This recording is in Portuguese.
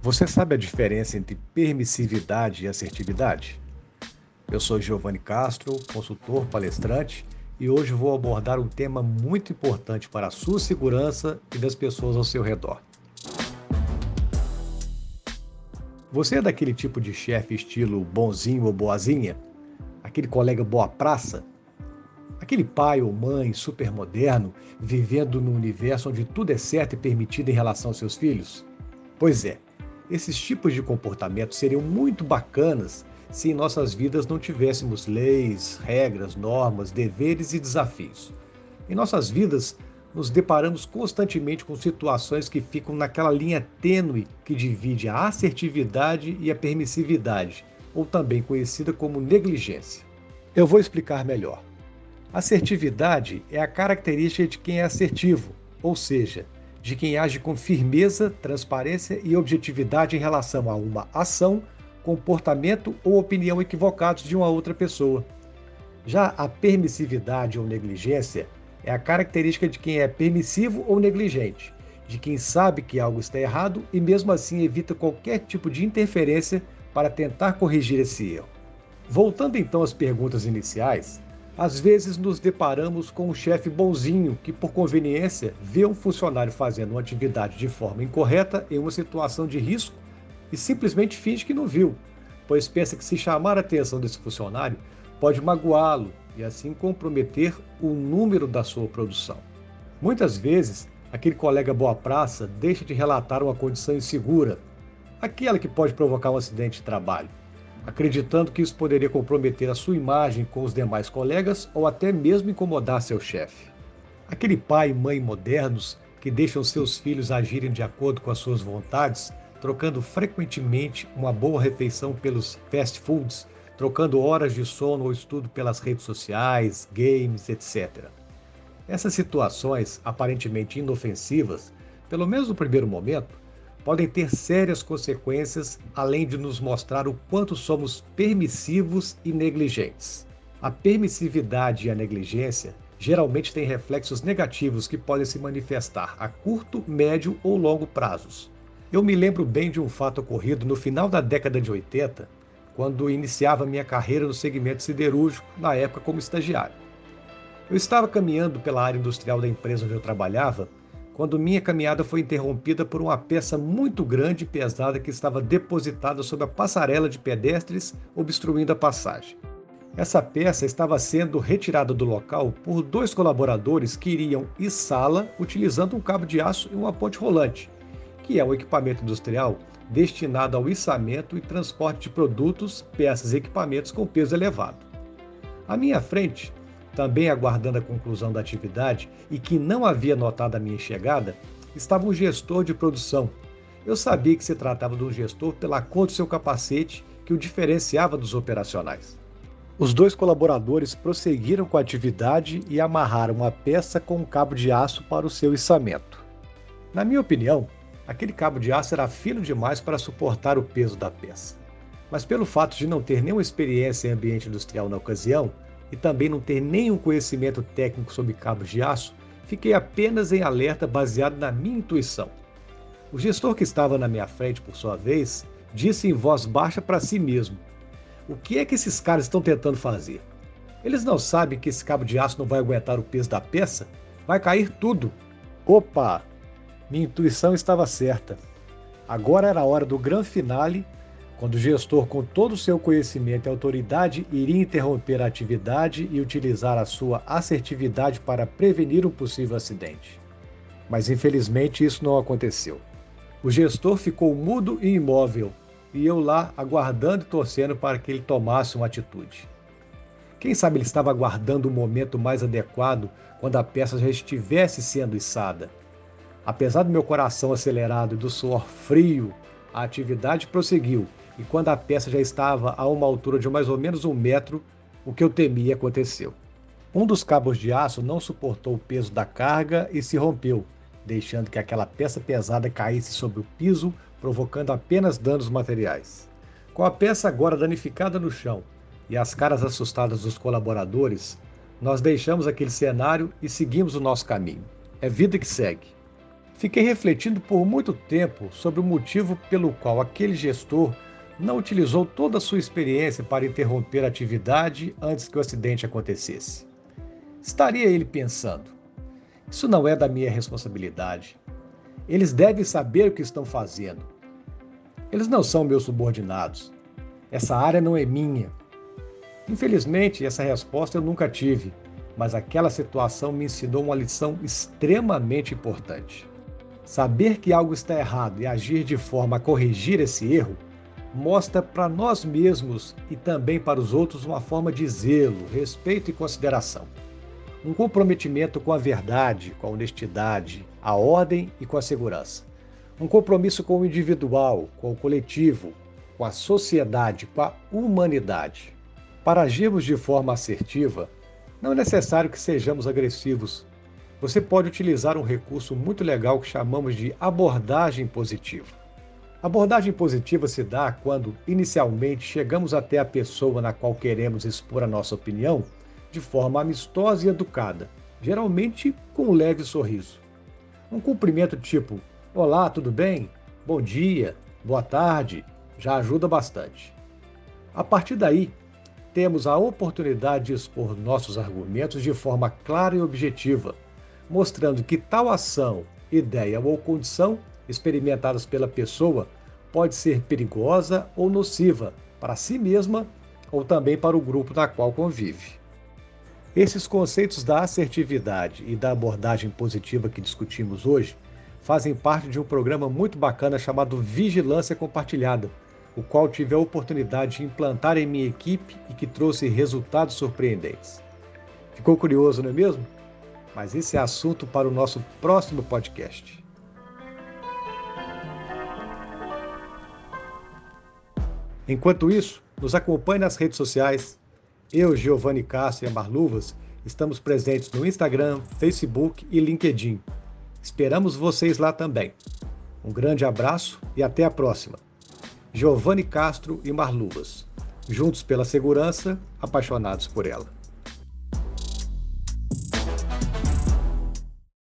Você sabe a diferença entre permissividade e assertividade? Eu sou Giovanni Castro, consultor palestrante, e hoje vou abordar um tema muito importante para a sua segurança e das pessoas ao seu redor. Você é daquele tipo de chefe estilo bonzinho ou boazinha? Aquele colega boa praça? Aquele pai ou mãe super moderno vivendo num universo onde tudo é certo e permitido em relação aos seus filhos? Pois é, esses tipos de comportamento seriam muito bacanas se em nossas vidas não tivéssemos leis, regras, normas, deveres e desafios. Em nossas vidas, nos deparamos constantemente com situações que ficam naquela linha tênue que divide a assertividade e a permissividade, ou também conhecida como negligência. Eu vou explicar melhor. Assertividade é a característica de quem é assertivo, ou seja, de quem age com firmeza, transparência e objetividade em relação a uma ação, comportamento ou opinião equivocados de uma outra pessoa. Já a permissividade ou negligência é a característica de quem é permissivo ou negligente, de quem sabe que algo está errado e mesmo assim evita qualquer tipo de interferência para tentar corrigir esse erro. Voltando então às perguntas iniciais, às vezes nos deparamos com um chefe bonzinho que, por conveniência, vê um funcionário fazendo uma atividade de forma incorreta em uma situação de risco e simplesmente finge que não viu, pois pensa que se chamar a atenção desse funcionário pode magoá-lo e assim comprometer o número da sua produção. Muitas vezes, aquele colega boa praça deixa de relatar uma condição insegura, aquela que pode provocar um acidente de trabalho acreditando que isso poderia comprometer a sua imagem com os demais colegas ou até mesmo incomodar seu chefe. Aquele pai e mãe modernos que deixam seus filhos agirem de acordo com as suas vontades, trocando frequentemente uma boa refeição pelos fast foods, trocando horas de sono ou estudo pelas redes sociais, games, etc. Essas situações, aparentemente inofensivas, pelo menos no primeiro momento, podem ter sérias consequências, além de nos mostrar o quanto somos permissivos e negligentes. A permissividade e a negligência geralmente têm reflexos negativos que podem se manifestar a curto, médio ou longo prazos. Eu me lembro bem de um fato ocorrido no final da década de 80, quando iniciava minha carreira no segmento siderúrgico, na época como estagiário. Eu estava caminhando pela área industrial da empresa onde eu trabalhava quando minha caminhada foi interrompida por uma peça muito grande e pesada que estava depositada sobre a passarela de pedestres, obstruindo a passagem. Essa peça estava sendo retirada do local por dois colaboradores que iriam içá-la utilizando um cabo de aço e uma ponte rolante, que é um equipamento industrial destinado ao içamento e transporte de produtos, peças e equipamentos com peso elevado. À minha frente também aguardando a conclusão da atividade e que não havia notado a minha chegada, estava um gestor de produção. Eu sabia que se tratava de um gestor pela cor do seu capacete que o diferenciava dos operacionais. Os dois colaboradores prosseguiram com a atividade e amarraram uma peça com um cabo de aço para o seu içamento. Na minha opinião, aquele cabo de aço era fino demais para suportar o peso da peça. Mas pelo fato de não ter nenhuma experiência em ambiente industrial na ocasião, e também não ter nenhum conhecimento técnico sobre cabos de aço, fiquei apenas em alerta baseado na minha intuição. O gestor que estava na minha frente, por sua vez, disse em voz baixa para si mesmo: O que é que esses caras estão tentando fazer? Eles não sabem que esse cabo de aço não vai aguentar o peso da peça? Vai cair tudo. Opa! Minha intuição estava certa. Agora era a hora do grande finale quando o gestor, com todo o seu conhecimento e autoridade, iria interromper a atividade e utilizar a sua assertividade para prevenir um possível acidente. Mas infelizmente isso não aconteceu. O gestor ficou mudo e imóvel, e eu lá aguardando e torcendo para que ele tomasse uma atitude. Quem sabe ele estava aguardando o momento mais adequado quando a peça já estivesse sendo içada. Apesar do meu coração acelerado e do suor frio, a atividade prosseguiu e quando a peça já estava a uma altura de mais ou menos um metro, o que eu temia aconteceu. Um dos cabos de aço não suportou o peso da carga e se rompeu, deixando que aquela peça pesada caísse sobre o piso, provocando apenas danos materiais. Com a peça agora danificada no chão e as caras assustadas dos colaboradores, nós deixamos aquele cenário e seguimos o nosso caminho. É vida que segue. Fiquei refletindo por muito tempo sobre o motivo pelo qual aquele gestor não utilizou toda a sua experiência para interromper a atividade antes que o acidente acontecesse. Estaria ele pensando: isso não é da minha responsabilidade. Eles devem saber o que estão fazendo. Eles não são meus subordinados. Essa área não é minha. Infelizmente, essa resposta eu nunca tive, mas aquela situação me ensinou uma lição extremamente importante. Saber que algo está errado e agir de forma a corrigir esse erro mostra para nós mesmos e também para os outros uma forma de zelo, respeito e consideração. Um comprometimento com a verdade, com a honestidade, a ordem e com a segurança. Um compromisso com o individual, com o coletivo, com a sociedade, com a humanidade. Para agirmos de forma assertiva, não é necessário que sejamos agressivos. Você pode utilizar um recurso muito legal que chamamos de abordagem positiva. Abordagem positiva se dá quando, inicialmente, chegamos até a pessoa na qual queremos expor a nossa opinião de forma amistosa e educada, geralmente com um leve sorriso. Um cumprimento tipo: Olá, tudo bem? Bom dia, boa tarde, já ajuda bastante. A partir daí, temos a oportunidade de expor nossos argumentos de forma clara e objetiva, mostrando que tal ação, ideia ou condição experimentadas pela pessoa pode ser perigosa ou nociva para si mesma ou também para o grupo na qual convive. Esses conceitos da assertividade e da abordagem positiva que discutimos hoje fazem parte de um programa muito bacana chamado Vigilância Compartilhada, o qual tive a oportunidade de implantar em minha equipe e que trouxe resultados surpreendentes. Ficou curioso, não é mesmo? Mas esse é assunto para o nosso próximo podcast. Enquanto isso, nos acompanhe nas redes sociais. Eu, Giovanni Castro e Amar Luvas estamos presentes no Instagram, Facebook e LinkedIn. Esperamos vocês lá também. Um grande abraço e até a próxima. Giovanni Castro e Marluvas. Juntos pela segurança, apaixonados por ela.